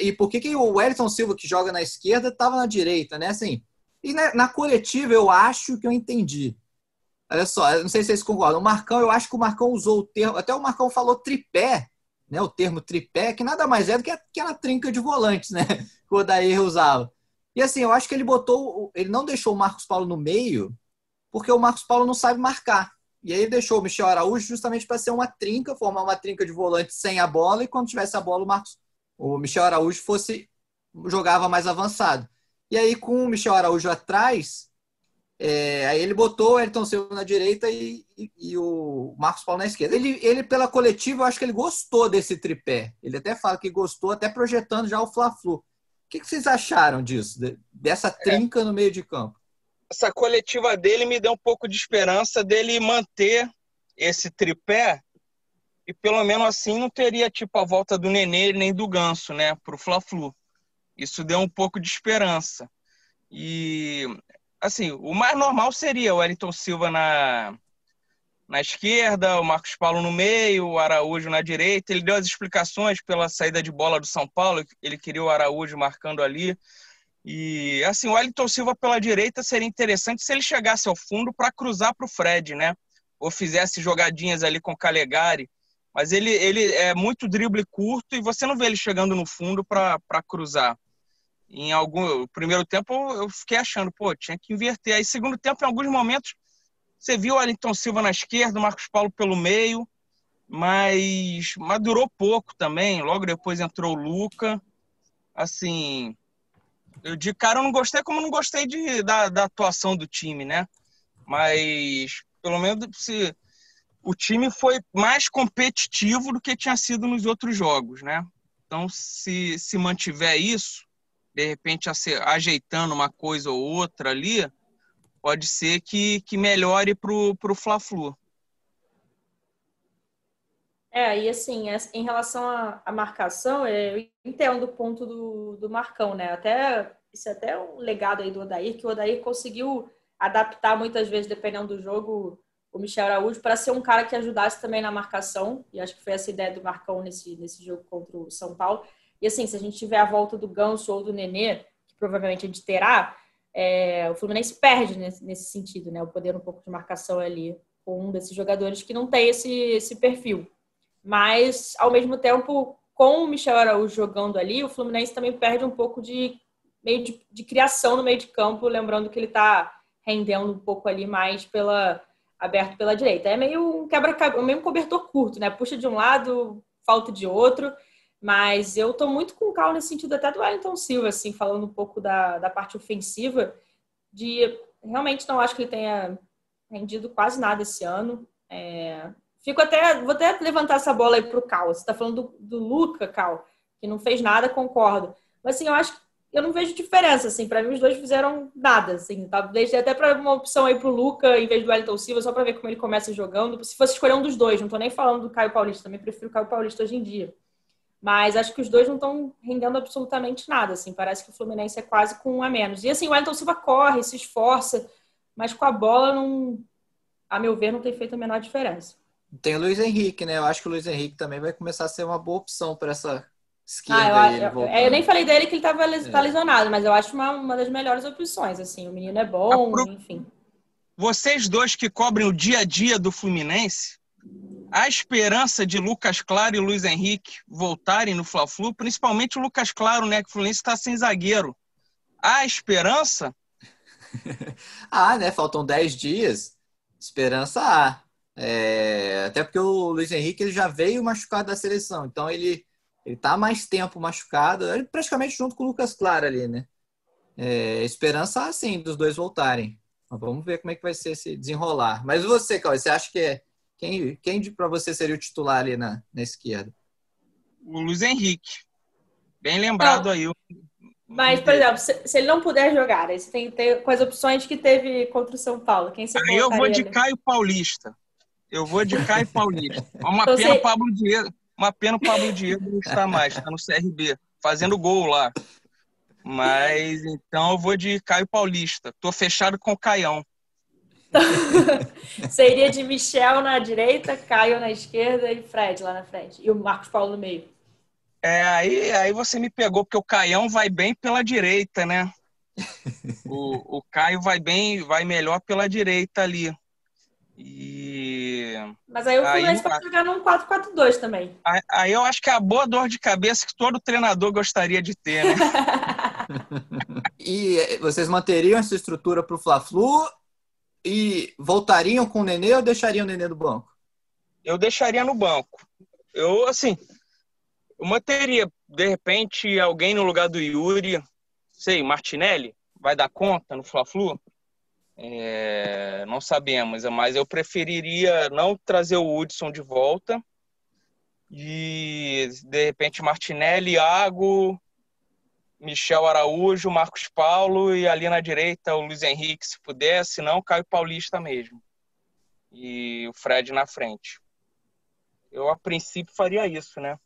[SPEAKER 1] E por que, que o Wellington Silva, que joga na esquerda, estava na direita, né? Assim, e na, na, coletiva eu acho que eu entendi. Olha só, não sei se vocês concordam. O Marcão, eu acho que o Marcão usou o termo, até o Marcão falou tripé, né? O termo tripé, que nada mais é do que aquela trinca de volantes, né? Que o Odair usava. E assim, eu acho que ele botou, ele não deixou o Marcos Paulo no meio, porque o Marcos Paulo não sabe marcar. E aí deixou o Michel Araújo justamente para ser uma trinca, formar uma trinca de volante sem a bola, e quando tivesse a bola, o Marcos o Michel Araújo fosse jogava mais avançado. E aí, com o Michel Araújo atrás, é, aí ele botou o Elton Silva na direita e, e, e, o Marcos Paulo na esquerda. Ele, ele, pela coletiva, eu acho que ele gostou desse tripé. Ele até fala que gostou, até projetando já o Fla-Flu. O que, que, vocês acharam disso? Dessa trinca é. no meio de campo?
[SPEAKER 3] Essa coletiva dele me deu um pouco de esperança dele manter esse tripé e pelo menos assim não teria tipo a volta do Nenê nem do Ganso, né, pro Fla-Flu. Isso deu um pouco de esperança. E assim, o mais normal seria o Wellington Silva na na esquerda, o Marcos Paulo no meio, o Araújo na direita. Ele deu as explicações pela saída de bola do São Paulo, ele queria o Araújo marcando ali. E assim, o Wellington Silva pela direita seria interessante se ele chegasse ao fundo para cruzar para o Fred, né? Ou fizesse jogadinhas ali com o Calegari. Mas ele, ele é muito drible curto e você não vê ele chegando no fundo para cruzar. Em algum primeiro tempo eu fiquei achando, pô, tinha que inverter. Aí segundo tempo, em alguns momentos, você viu o Wellington Silva na esquerda, o Marcos Paulo pelo meio, mas, mas durou pouco também. Logo depois entrou o Luca. Assim, eu de cara eu não gostei, como não gostei de, da, da atuação do time, né? Mas pelo menos se o time foi mais competitivo do que tinha sido nos outros jogos, né? Então, se, se mantiver isso, de repente ajeitando uma coisa ou outra ali, pode ser que, que melhore para o Fla-Flu.
[SPEAKER 2] É, e assim, em relação à, marcação, é, eu entendo o ponto do, do Marcão, né? Até, isso é até um legado aí do Odair, que o Odair conseguiu adaptar muitas vezes, dependendo do jogo, o Michel Araújo para ser um cara que ajudasse também na marcação, e acho que foi essa ideia do Marcão nesse, nesse jogo contra o São Paulo. E assim, se a gente tiver a volta do Ganso ou do Nenê, que provavelmente a gente terá, é, o Fluminense perde nesse, nesse, sentido, né? O poder um pouco de marcação ali com um desses jogadores que não tem esse, esse perfil. Mas, ao mesmo tempo, com o Michel Araújo jogando ali, o Fluminense também perde um pouco de meio de, de criação no meio de campo, lembrando que ele está rendendo um pouco ali mais pela aberto pela direita. É meio um quebra meio um cobertor curto, né? Puxa de um lado, falta de outro. Mas eu estou muito com calma nesse sentido até do Wellington Silva, assim, falando um pouco da, da parte ofensiva, de realmente não acho que ele tenha rendido quase nada esse ano. É, Fico até, vou até levantar essa bola aí pro Cal. Você está falando do, do Luca, Cal, que não fez nada, concordo. Mas assim, eu acho que eu não vejo diferença, assim. Para mim, os dois fizeram nada, assim. Tá? Deixei até para uma opção aí pro Luca em vez do Wellington Silva, só para ver como ele começa jogando. Se fosse escolher um dos dois, não tô nem falando do Caio Paulista, também prefiro o Caio Paulista hoje em dia. Mas acho que os dois não estão rendendo absolutamente nada, assim. Parece que o Fluminense é quase com um a menos. E assim, o Wellington Silva corre, se esforça, mas com a bola não, a meu ver, não tem feito a menor diferença.
[SPEAKER 1] Tem o Luiz Henrique, né? Eu acho que o Luiz Henrique também vai começar a ser uma boa opção para essa esquerda.
[SPEAKER 2] Ah, eu, eu, eu, nem falei dele que ele estava é. lesionado, mas eu acho uma, uma das melhores opções. Assim, o menino é bom, pro... enfim.
[SPEAKER 3] Vocês dois que cobrem o dia a dia do Fluminense, a esperança de Lucas Claro e Luiz Henrique voltarem no Fla-Flu, principalmente o Lucas Claro, né? Que o Fluminense está sem zagueiro. Há esperança?
[SPEAKER 1] ah, né? Faltam 10 dias. Esperança há. É, até porque o Luiz Henrique ele já veio machucado da seleção, então ele ele tá mais tempo machucado, praticamente junto com o Lucas Claro ali, né? É, esperança assim dos dois voltarem. Mas vamos ver como é que vai ser esse desenrolar. Mas você, Cauê, você acha que é quem, quem para você seria o titular ali na, na esquerda?
[SPEAKER 3] O Luiz Henrique. Bem lembrado não. aí.
[SPEAKER 2] Mas, por exemplo, se, se, ele não puder jogar, aí você tem que ter com as opções que teve contra o São Paulo. Quem você
[SPEAKER 3] aí eu vou de Caio Paulista. Eu vou de Caio Paulista. Uma então, pena o Pablo Diego. Uma pena o Pablo Diego não está mais, está no CRB, fazendo gol lá. Mas então eu vou de Caio Paulista. Tô fechado com o Caião.
[SPEAKER 2] Seria de Michel na direita, Caio na esquerda e Fred lá na frente. E o Marcos Paulo no meio.
[SPEAKER 3] É, aí, aí você me pegou, porque o Caião vai bem pela direita, né? O, o Caio vai bem, vai melhor pela direita ali. E...
[SPEAKER 2] Mas aí o Fluminense pode jogar num 4-4-2 também.
[SPEAKER 3] Aí, aí, eu acho que é a boa dor de cabeça que todo treinador gostaria de ter, né?
[SPEAKER 1] e vocês manteriam essa estrutura para o Fla-Flu e voltariam com o Nenê ou deixariam o Nenê no banco?
[SPEAKER 3] Eu deixaria no banco. Eu, assim, eu manteria, de repente, alguém no lugar do Yuri, sei, Martinelli, vai dar conta no Fla-Flu? É, não sabemos, mas eu preferiria não trazer o Hudson de volta e de repente Martinelli, Iago, Michel Araújo, Marcos Paulo e ali na direita o Luiz Henrique, se pudesse, não Caio Paulista mesmo. E o Fred na frente. Eu a princípio faria isso, né?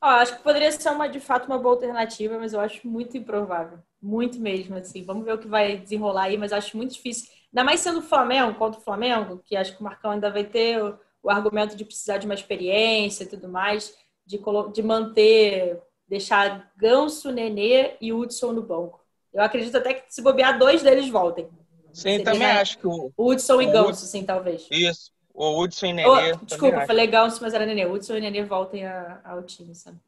[SPEAKER 2] Acho que poderia ser uma de fato uma boa alternativa, mas eu acho muito improvável. Muito mesmo, assim. Vamos ver o que vai desenrolar aí, mas acho muito difícil. Ainda mais sendo o Flamengo, contra o Flamengo, que acho que o Marcão ainda vai ter o, o argumento de precisar de uma experiência e tudo mais, de, de manter, deixar Ganso, Nenê e Hudson no banco. Eu acredito até que se bobear, dois deles voltem.
[SPEAKER 3] Sim, Seria também acho que o.
[SPEAKER 2] Hudson e Ganso, sim, talvez.
[SPEAKER 3] Isso. O Hudson e Nenê.
[SPEAKER 2] Oh, desculpa, falei Ganso, mas era Nenê. Hudson e Nenê voltem a, ao time, sabe?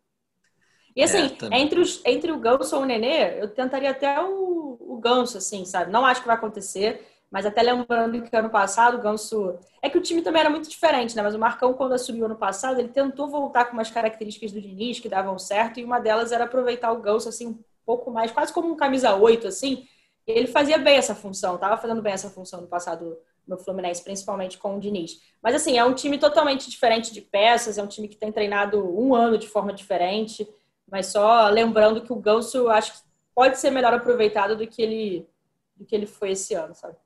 [SPEAKER 2] E assim, é, entre, os, entre o Ganso e o Nenê, eu tentaria até o, o Ganso, assim, sabe? Não acho que vai acontecer, mas até lembrando que ano passado o Ganso. É que o time também era muito diferente, né? Mas o Marcão, quando assumiu ano passado, ele tentou voltar com umas características do Diniz que davam certo, e uma delas era aproveitar o Ganso, assim, um pouco mais, quase como um camisa 8, assim. E ele fazia bem essa função, tava fazendo bem essa função no passado no Fluminense, principalmente com o Diniz. Mas assim, é um time totalmente diferente de peças, é um time que tem treinado um ano de forma diferente. Mas só lembrando que o Ganso acho que pode ser melhor aproveitado do que ele, do que ele foi esse ano, sabe?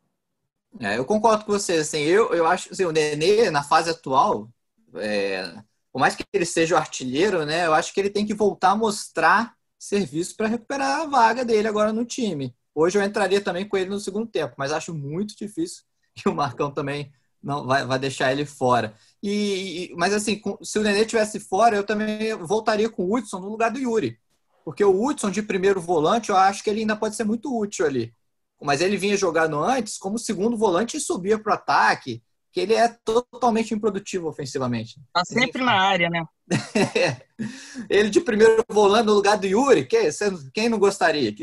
[SPEAKER 1] É, eu concordo com você. Assim, eu, eu acho assim, o Nenê, na fase atual, é, por mais que ele seja o artilheiro, né, eu acho que ele tem que voltar a mostrar serviço para recuperar a vaga dele agora no time. Hoje eu entraria também com ele no segundo tempo, mas acho muito difícil que o Marcão também não vai, vai deixar ele fora. E, mas assim, se o Nenê tivesse fora, eu também voltaria com o Hudson no lugar do Yuri. Porque o Hudson de primeiro volante, eu acho que ele ainda pode ser muito útil ali. Mas ele vinha jogando antes como segundo volante e subia para o ataque, que ele é totalmente improdutivo ofensivamente.
[SPEAKER 3] Tá sempre na área, né?
[SPEAKER 1] ele de primeiro volante no lugar do Yuri, quem não gostaria?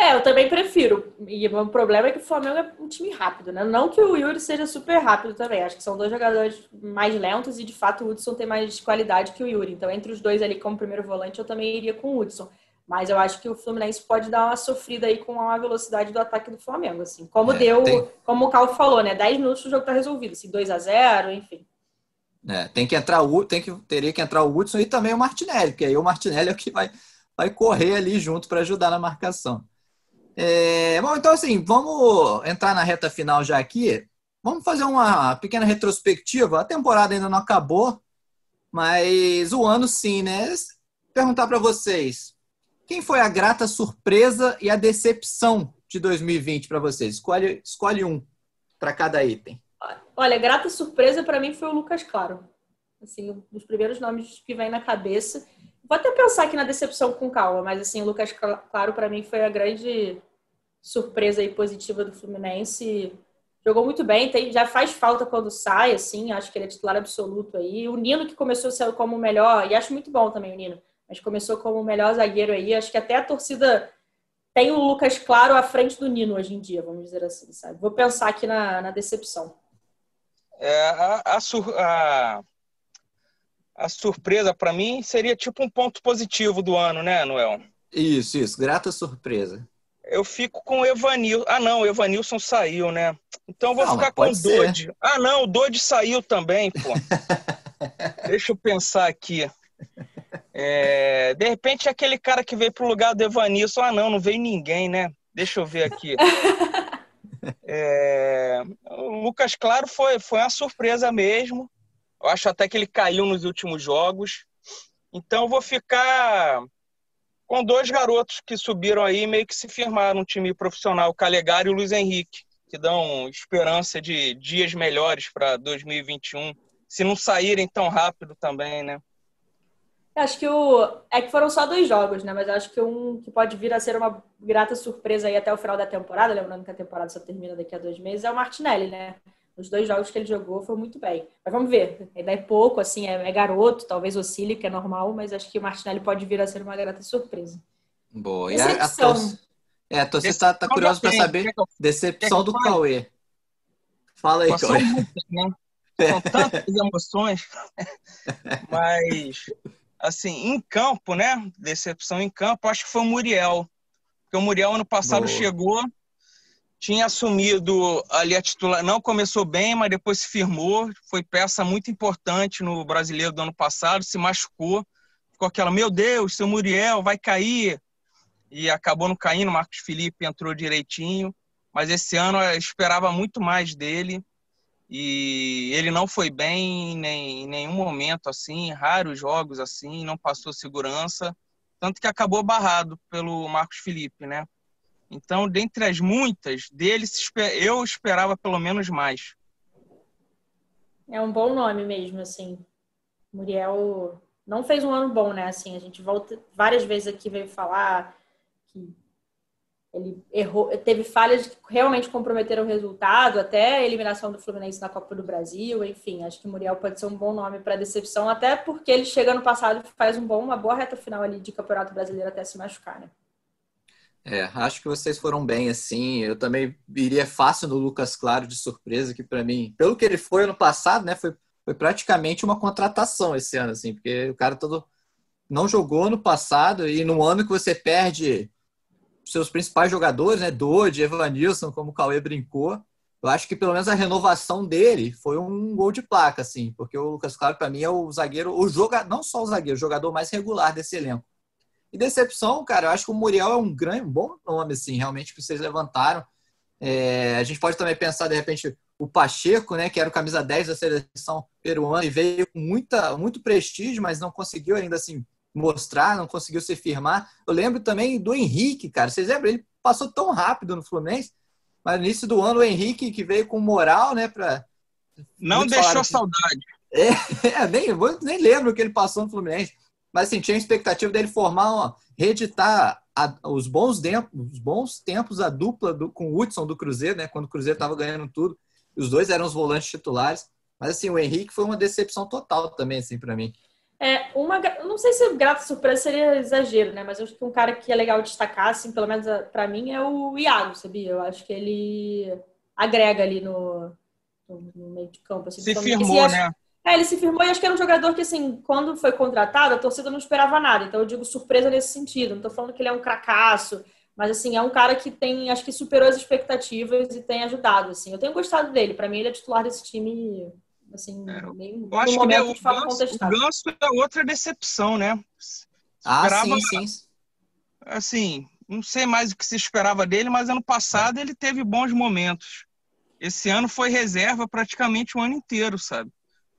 [SPEAKER 2] É, eu também prefiro. E o problema é que o Flamengo é um time rápido, né? Não que o Yuri seja super rápido também. Acho que são dois jogadores mais lentos e, de fato, o Hudson tem mais qualidade que o Yuri. Então, entre os dois ali como primeiro volante, eu também iria com o Hudson. Mas eu acho que o Fluminense pode dar uma sofrida aí com a velocidade do ataque do Flamengo, assim. Como é, deu, tem... como o Cal falou, né? 10 minutos o jogo tá resolvido, assim, 2 a 0 enfim.
[SPEAKER 1] É, tem que entrar o tem que teria que entrar o Hudson e também o Martinelli, porque aí o Martinelli é o que vai vai correr ali junto para ajudar na marcação. É, bom, então assim, vamos entrar na reta final já aqui. Vamos fazer uma pequena retrospectiva. A temporada ainda não acabou, mas o ano sim, né? Perguntar para vocês, quem foi a grata surpresa e a decepção de 2020 para vocês? Escolhe, escolhe um para cada item.
[SPEAKER 2] Olha, grata surpresa para mim foi o Lucas Claro. Assim, um dos primeiros nomes que vem na cabeça. Vou até pensar aqui na decepção com calma, mas assim, o Lucas Claro para mim foi a grande surpresa e positiva do Fluminense. Jogou muito bem, tem, já faz falta quando sai, assim, acho que ele é titular absoluto aí. O Nino que começou como o melhor, e acho muito bom também o Nino, mas começou como o melhor zagueiro aí. Acho que até a torcida tem o Lucas Claro à frente do Nino hoje em dia, vamos dizer assim, sabe? Vou pensar aqui na, na decepção.
[SPEAKER 3] É, a, a, a, a surpresa para mim seria tipo um ponto positivo do ano, né, Noel?
[SPEAKER 1] Isso, isso, grata surpresa.
[SPEAKER 3] Eu fico com o Evanilson. Ah, não, o Evanilson saiu, né? Então eu vou não, ficar com o Dodge. Ah, não, o Dodge saiu também, pô. Deixa eu pensar aqui. É, de repente, aquele cara que veio pro lugar do Evanilson. Ah, não, não veio ninguém, né? Deixa eu ver aqui. É, o Lucas Claro foi, foi uma surpresa mesmo. Eu acho até que ele caiu nos últimos jogos. Então eu vou ficar com dois garotos que subiram aí meio que se firmaram no time profissional, Calegari e o Luiz Henrique, que dão esperança de dias melhores para 2021, se não saírem tão rápido também, né?
[SPEAKER 2] Acho que o. É que foram só dois jogos, né? Mas acho que um que pode vir a ser uma grata surpresa aí até o final da temporada, lembrando que a temporada só termina daqui a dois meses, é o Martinelli, né? Os dois jogos que ele jogou foi muito bem. Mas vamos ver. Ainda é pouco, assim, é, é garoto, talvez oscile, que é normal, mas acho que o Martinelli pode vir a ser uma grata surpresa.
[SPEAKER 1] Boa. E a, a. É, a torcida está tá curiosa para saber decepção do Cauê. Fala aí, Cauê.
[SPEAKER 3] Né? São tantas emoções, mas assim, em campo, né? Decepção em campo, acho que foi o Muriel. Porque o Muriel ano passado Boa. chegou, tinha assumido ali a titular, não começou bem, mas depois se firmou, foi peça muito importante no brasileiro do ano passado, se machucou, ficou aquela, meu Deus, seu Muriel vai cair, e acabou não caindo, Marcos Felipe entrou direitinho, mas esse ano eu esperava muito mais dele, e ele não foi bem em, nenhum momento, assim, raros jogos, assim, não passou segurança, tanto que acabou barrado pelo Marcos Felipe, né? Então, dentre as muitas, deles eu esperava pelo menos mais.
[SPEAKER 2] É um bom nome mesmo, assim. Muriel não fez um ano bom, né? Assim, a gente volta várias vezes aqui veio falar que ele errou, teve falhas que realmente comprometeram o resultado, até a eliminação do Fluminense na Copa do Brasil, enfim, acho que Muriel pode ser um bom nome para decepção, até porque ele chega no passado e faz um bom, uma boa reta final ali de Campeonato Brasileiro até se machucar, né?
[SPEAKER 1] É, acho que vocês foram bem, assim. Eu também iria fácil no Lucas Claro de surpresa, que para mim, pelo que ele foi ano passado, né, foi, foi praticamente uma contratação esse ano, assim, porque o cara todo não jogou no passado e no ano que você perde seus principais jogadores, né, Dodge, Evanilson, como o Cauê brincou, eu acho que pelo menos a renovação dele foi um gol de placa, assim, porque o Lucas Claro para mim é o zagueiro, o jogador, não só o zagueiro, o jogador mais regular desse elenco. E decepção, cara, eu acho que o Muriel é um grande, um bom nome, assim, realmente, que vocês levantaram. É, a gente pode também pensar, de repente, o Pacheco, né, que era o camisa 10 da seleção peruana e veio com muita, muito prestígio, mas não conseguiu ainda, assim, mostrar, não conseguiu se firmar. Eu lembro também do Henrique, cara. Vocês lembram? Ele passou tão rápido no Fluminense, mas no início do ano o Henrique, que veio com moral, né, para
[SPEAKER 3] Não deixou saudade.
[SPEAKER 1] É, é, nem, nem lembro o que ele passou no Fluminense. Mas assim, tinha a expectativa dele formar, uma, reeditar a, os, bons tempos, os bons tempos, a dupla do, com o Hudson do Cruzeiro, né? Quando o Cruzeiro estava ganhando tudo. Os dois eram os volantes titulares. Mas assim, o Henrique foi uma decepção total também, assim, para mim.
[SPEAKER 2] É, uma, não sei se grata surpresa seria exagero, né? Mas eu acho que um cara que é legal destacar, assim, pelo menos para mim, é o Iago, sabia? Eu acho que ele agrega ali no, no meio de campo. Assim,
[SPEAKER 3] se firmou, né?
[SPEAKER 2] É, ele se firmou e acho que era um jogador que, assim, quando foi contratado, a torcida não esperava nada. Então eu digo surpresa nesse sentido. Não tô falando que ele é um cracaço, mas, assim, é um cara que tem, acho que superou as expectativas e tem ajudado, assim. Eu tenho gostado dele. Para mim, ele é titular desse time, assim,
[SPEAKER 3] é, meio, eu acho que é o, Ganso, o Ganso é outra decepção, né?
[SPEAKER 1] Ah, esperava, sim, sim.
[SPEAKER 3] Assim, não sei mais o que se esperava dele, mas ano passado ele teve bons momentos. Esse ano foi reserva praticamente o ano inteiro, sabe?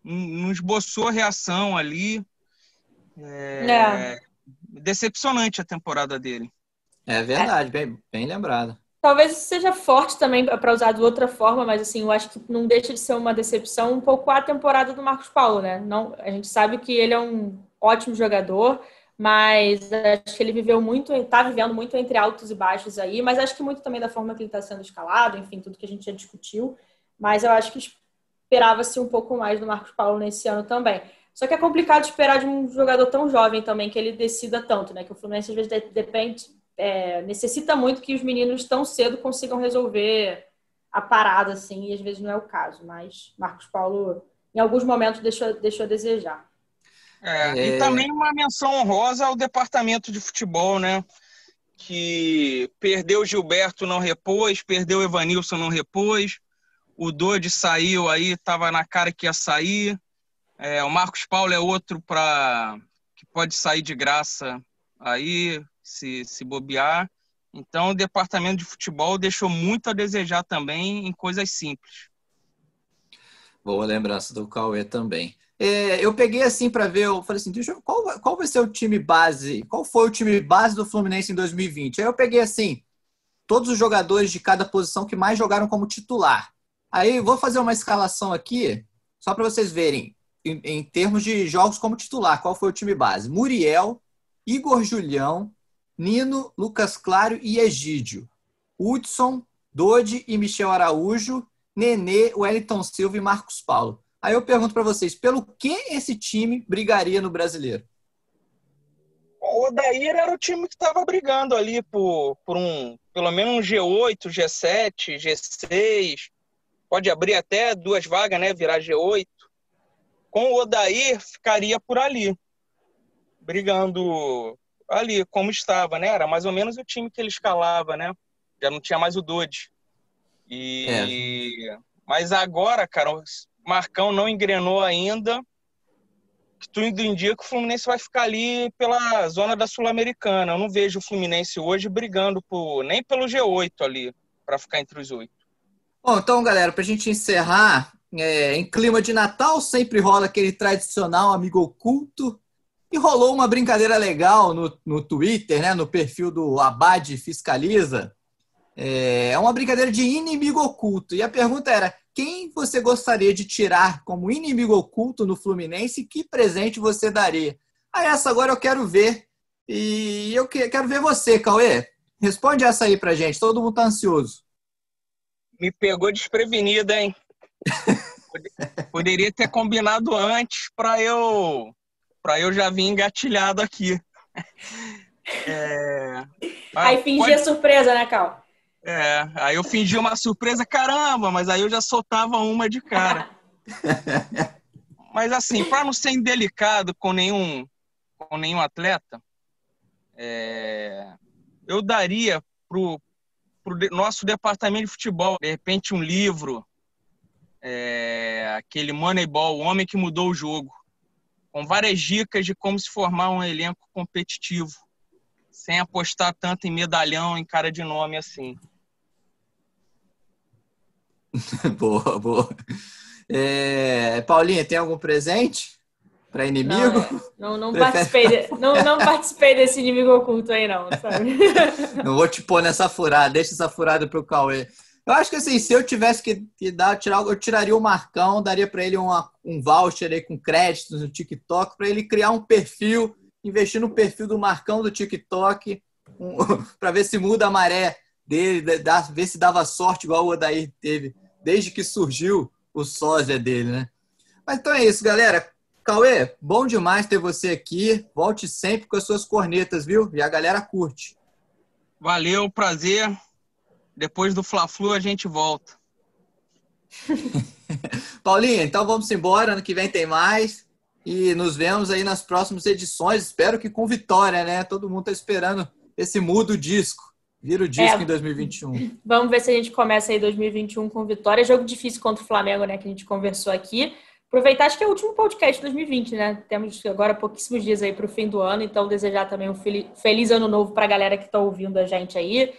[SPEAKER 3] Não esboçou reação ali. É, é. Decepcionante a temporada dele.
[SPEAKER 1] É verdade, é. Bem, bem lembrado.
[SPEAKER 2] Talvez seja forte também para usar de outra forma, mas assim, eu acho que não deixa de ser uma decepção um pouco a temporada do Marcos Paulo, né? Não, a gente sabe que ele é um ótimo jogador, mas acho que ele viveu muito, está vivendo muito entre altos e baixos aí, mas acho que muito também da forma que ele está sendo escalado, enfim, tudo que a gente já discutiu. Mas eu acho que esperava-se um pouco mais do Marcos Paulo nesse ano também. Só que é complicado esperar de um jogador tão jovem também que ele decida tanto, né? Que o Fluminense às vezes depende, é, necessita muito que os meninos tão cedo consigam resolver a parada, assim, e às vezes não é o caso. Mas Marcos Paulo, em alguns momentos, deixou, deixou a desejar.
[SPEAKER 3] É, é... E também uma menção honrosa ao departamento de futebol, né? Que perdeu o Gilberto, não repôs, perdeu o Evanilson, não repôs o Dodi saiu aí, estava na cara que ia sair. É, o Marcos Paulo é outro para que pode sair de graça aí, se, se bobear. Então, o departamento de futebol deixou muito a desejar também em coisas simples.
[SPEAKER 1] Boa lembrança do Cauê também. É, eu peguei assim para ver, eu falei assim, deixa eu, qual, qual vai ser o time base? Qual foi o time base do Fluminense em 2020? Aí eu peguei assim, todos os jogadores de cada posição que mais jogaram como titular. Aí vou fazer uma escalação aqui, só para vocês verem, em, em, termos de jogos como titular, qual foi o time base? Muriel, Igor Julião, Nino, Lucas Claro e Egídio. Hudson, Dodi e Michel Araújo, Nenê, Wellington Silva e Marcos Paulo. Aí eu pergunto para vocês, pelo que esse time brigaria no brasileiro?
[SPEAKER 3] O Odair era o time que estava brigando ali por, por um, pelo menos um G8, G7, G6 pode abrir até duas vagas, né? Virar G8. Com o Odair, ficaria por ali, brigando ali, como estava, né? Era mais ou menos o time que ele escalava, né? Já não tinha mais o Dodge. E... É. Mas agora, cara, o Marcão não engrenou ainda. Que tudo indica que o Fluminense vai ficar ali pela zona da Sul-Americana. Eu não vejo o Fluminense hoje brigando por, nem pelo G8 ali, para ficar entre os oito.
[SPEAKER 1] Bom, então, galera, para a gente encerrar, é, em clima de Natal, sempre rola aquele tradicional amigo oculto. E rolou uma brincadeira legal no, no Twitter, né, no perfil do Abad Fiscaliza, É uma brincadeira de inimigo oculto. E a pergunta era: quem você gostaria de tirar como inimigo oculto no Fluminense? Que presente você daria? Ah, essa agora eu quero ver. E eu quero ver você, Cauê. Responde essa aí pra gente. Todo mundo tá ansioso.
[SPEAKER 3] Me pegou desprevenida, hein? Poderia ter combinado antes para eu para eu já vir engatilhado aqui.
[SPEAKER 2] É... Aí fingia pode... surpresa, né, Cal?
[SPEAKER 3] É, aí eu fingi uma surpresa, caramba, mas aí eu já soltava uma de cara. mas assim, para não ser indelicado com nenhum, com nenhum atleta, é, eu daria pro, pro nosso departamento de futebol, de repente, um livro, é, aquele Moneyball, o homem que mudou o jogo, com várias dicas de como se formar um elenco competitivo, sem apostar tanto em medalhão, em cara de nome assim.
[SPEAKER 1] boa, boa. É, Paulinha, tem algum presente para inimigo?
[SPEAKER 2] Não, não, não participei de, não, não participei desse inimigo oculto aí, não, sabe?
[SPEAKER 1] Não vou te pôr nessa furada, deixa essa furada pro Cauê. Eu acho que assim, se eu tivesse que, que dar, tirar, eu tiraria o Marcão, daria para ele uma, um voucher aí com créditos no TikTok, para ele criar um perfil, investir no perfil do Marcão do TikTok, um, para ver se muda a maré dele, da, ver se dava sorte igual o Odair teve, desde que surgiu o sósia dele, né? Mas então é isso, galera. Cauê, bom demais ter você aqui. Volte sempre com as suas cornetas, viu? E a galera curte.
[SPEAKER 3] Valeu, prazer. Depois do Fla-Flu a gente volta.
[SPEAKER 1] Paulinha, então vamos embora. Ano que vem tem mais. E nos vemos aí nas próximas edições. Espero que com vitória, né? Todo mundo está esperando esse mudo disco. Vira o disco é, em 2021.
[SPEAKER 2] Vamos ver se a gente começa aí 2021 com vitória. Jogo difícil contra o Flamengo, né? Que a gente conversou aqui. Aproveitar, acho que é o último podcast de 2020, né? Temos agora pouquíssimos dias aí para o fim do ano, então desejar também um feliz ano novo para a galera que está ouvindo a gente aí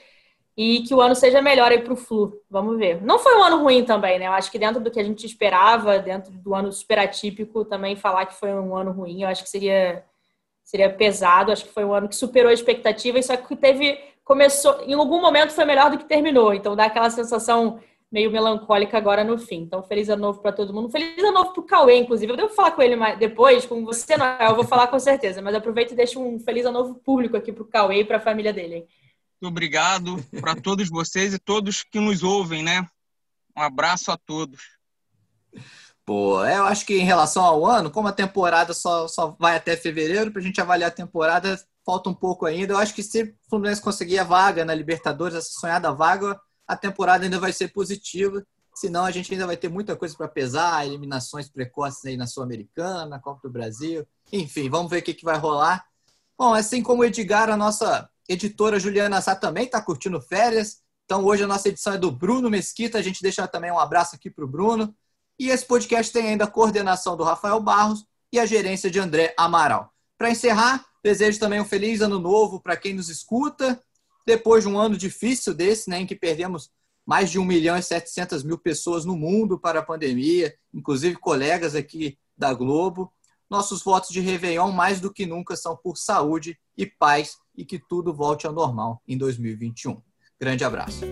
[SPEAKER 2] e que o ano seja melhor aí para o Flu. Vamos ver. Não foi um ano ruim também, né? Eu acho que dentro do que a gente esperava, dentro do ano super atípico, também falar que foi um ano ruim, eu acho que seria, seria pesado. Acho que foi um ano que superou a expectativa, e só que teve. Começou, em algum momento foi melhor do que terminou, então dá aquela sensação meio melancólica agora no fim. Então, feliz ano novo para todo mundo. Feliz ano novo para o Cauê, inclusive. Eu devo falar com ele depois, com você não, eu vou falar com certeza, mas aproveito e deixo um feliz ano novo público aqui para o Cauê e para a família dele.
[SPEAKER 3] Muito obrigado para todos vocês e todos que nos ouvem, né? Um abraço a todos.
[SPEAKER 1] Pô, é, eu acho que em relação ao ano, como a temporada só, só vai até fevereiro, para a gente avaliar a temporada, falta um pouco ainda. Eu acho que se o Fluminense conseguir a vaga na Libertadores, essa sonhada vaga, a temporada ainda vai ser positiva. Senão a gente ainda vai ter muita coisa para pesar, eliminações precoces aí na Sul-Americana, Copa do Brasil. Enfim, vamos ver o que, que vai rolar. Bom, assim como o Edgar, a nossa editora Juliana Sá também está curtindo férias. Então hoje a nossa edição é do Bruno Mesquita. A gente deixa também um abraço aqui para o Bruno. E esse podcast tem ainda a coordenação do Rafael Barros e a gerência de André Amaral. Para encerrar, desejo também um feliz ano novo para quem nos escuta. Depois de um ano difícil desse, né, em que perdemos mais de 1 milhão e 700 mil pessoas no mundo para a pandemia, inclusive colegas aqui da Globo. Nossos votos de Réveillon, mais do que nunca, são por saúde e paz e que tudo volte ao normal em 2021. Grande abraço.